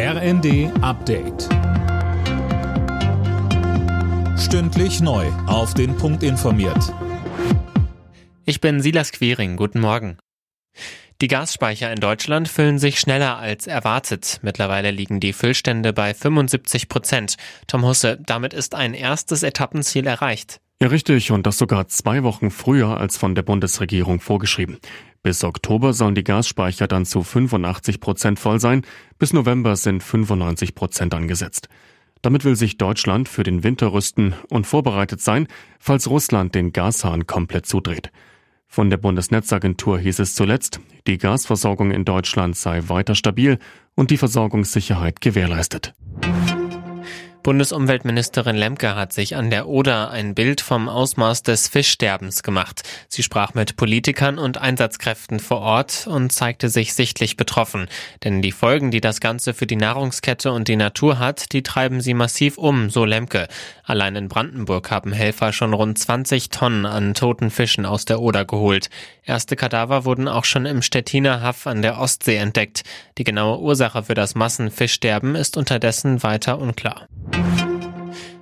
RND Update. Stündlich neu. Auf den Punkt informiert. Ich bin Silas Quiring. Guten Morgen. Die Gasspeicher in Deutschland füllen sich schneller als erwartet. Mittlerweile liegen die Füllstände bei 75 Prozent. Tom Husse, damit ist ein erstes Etappenziel erreicht. Ja, richtig. Und das sogar zwei Wochen früher als von der Bundesregierung vorgeschrieben. Bis Oktober sollen die Gasspeicher dann zu 85 Prozent voll sein. Bis November sind 95 Prozent angesetzt. Damit will sich Deutschland für den Winter rüsten und vorbereitet sein, falls Russland den Gashahn komplett zudreht. Von der Bundesnetzagentur hieß es zuletzt, die Gasversorgung in Deutschland sei weiter stabil und die Versorgungssicherheit gewährleistet. Bundesumweltministerin Lemke hat sich an der Oder ein Bild vom Ausmaß des Fischsterbens gemacht. Sie sprach mit Politikern und Einsatzkräften vor Ort und zeigte sich sichtlich betroffen. Denn die Folgen, die das Ganze für die Nahrungskette und die Natur hat, die treiben sie massiv um, so Lemke. Allein in Brandenburg haben Helfer schon rund 20 Tonnen an toten Fischen aus der Oder geholt. Erste Kadaver wurden auch schon im Stettiner Haff an der Ostsee entdeckt. Die genaue Ursache für das Massenfischsterben ist unterdessen weiter unklar.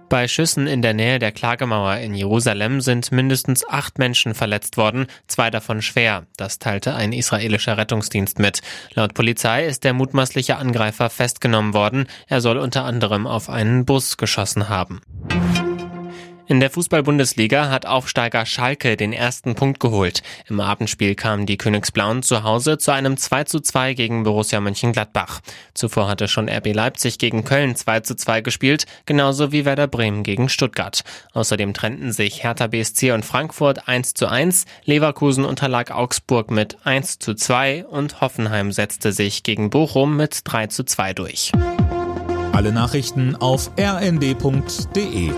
Bei Schüssen in der Nähe der Klagemauer in Jerusalem sind mindestens acht Menschen verletzt worden, zwei davon schwer. Das teilte ein israelischer Rettungsdienst mit. Laut Polizei ist der mutmaßliche Angreifer festgenommen worden. Er soll unter anderem auf einen Bus geschossen haben. In der Fußball-Bundesliga hat Aufsteiger Schalke den ersten Punkt geholt. Im Abendspiel kamen die Königsblauen zu Hause zu einem 2 zu 2 gegen Borussia Mönchengladbach. Zuvor hatte schon RB Leipzig gegen Köln 2 zu 2 gespielt, genauso wie Werder Bremen gegen Stuttgart. Außerdem trennten sich Hertha BSC und Frankfurt 1 zu 1, Leverkusen unterlag Augsburg mit 1 zu 2 und Hoffenheim setzte sich gegen Bochum mit 3 zu 2 durch. Alle Nachrichten auf rnd.de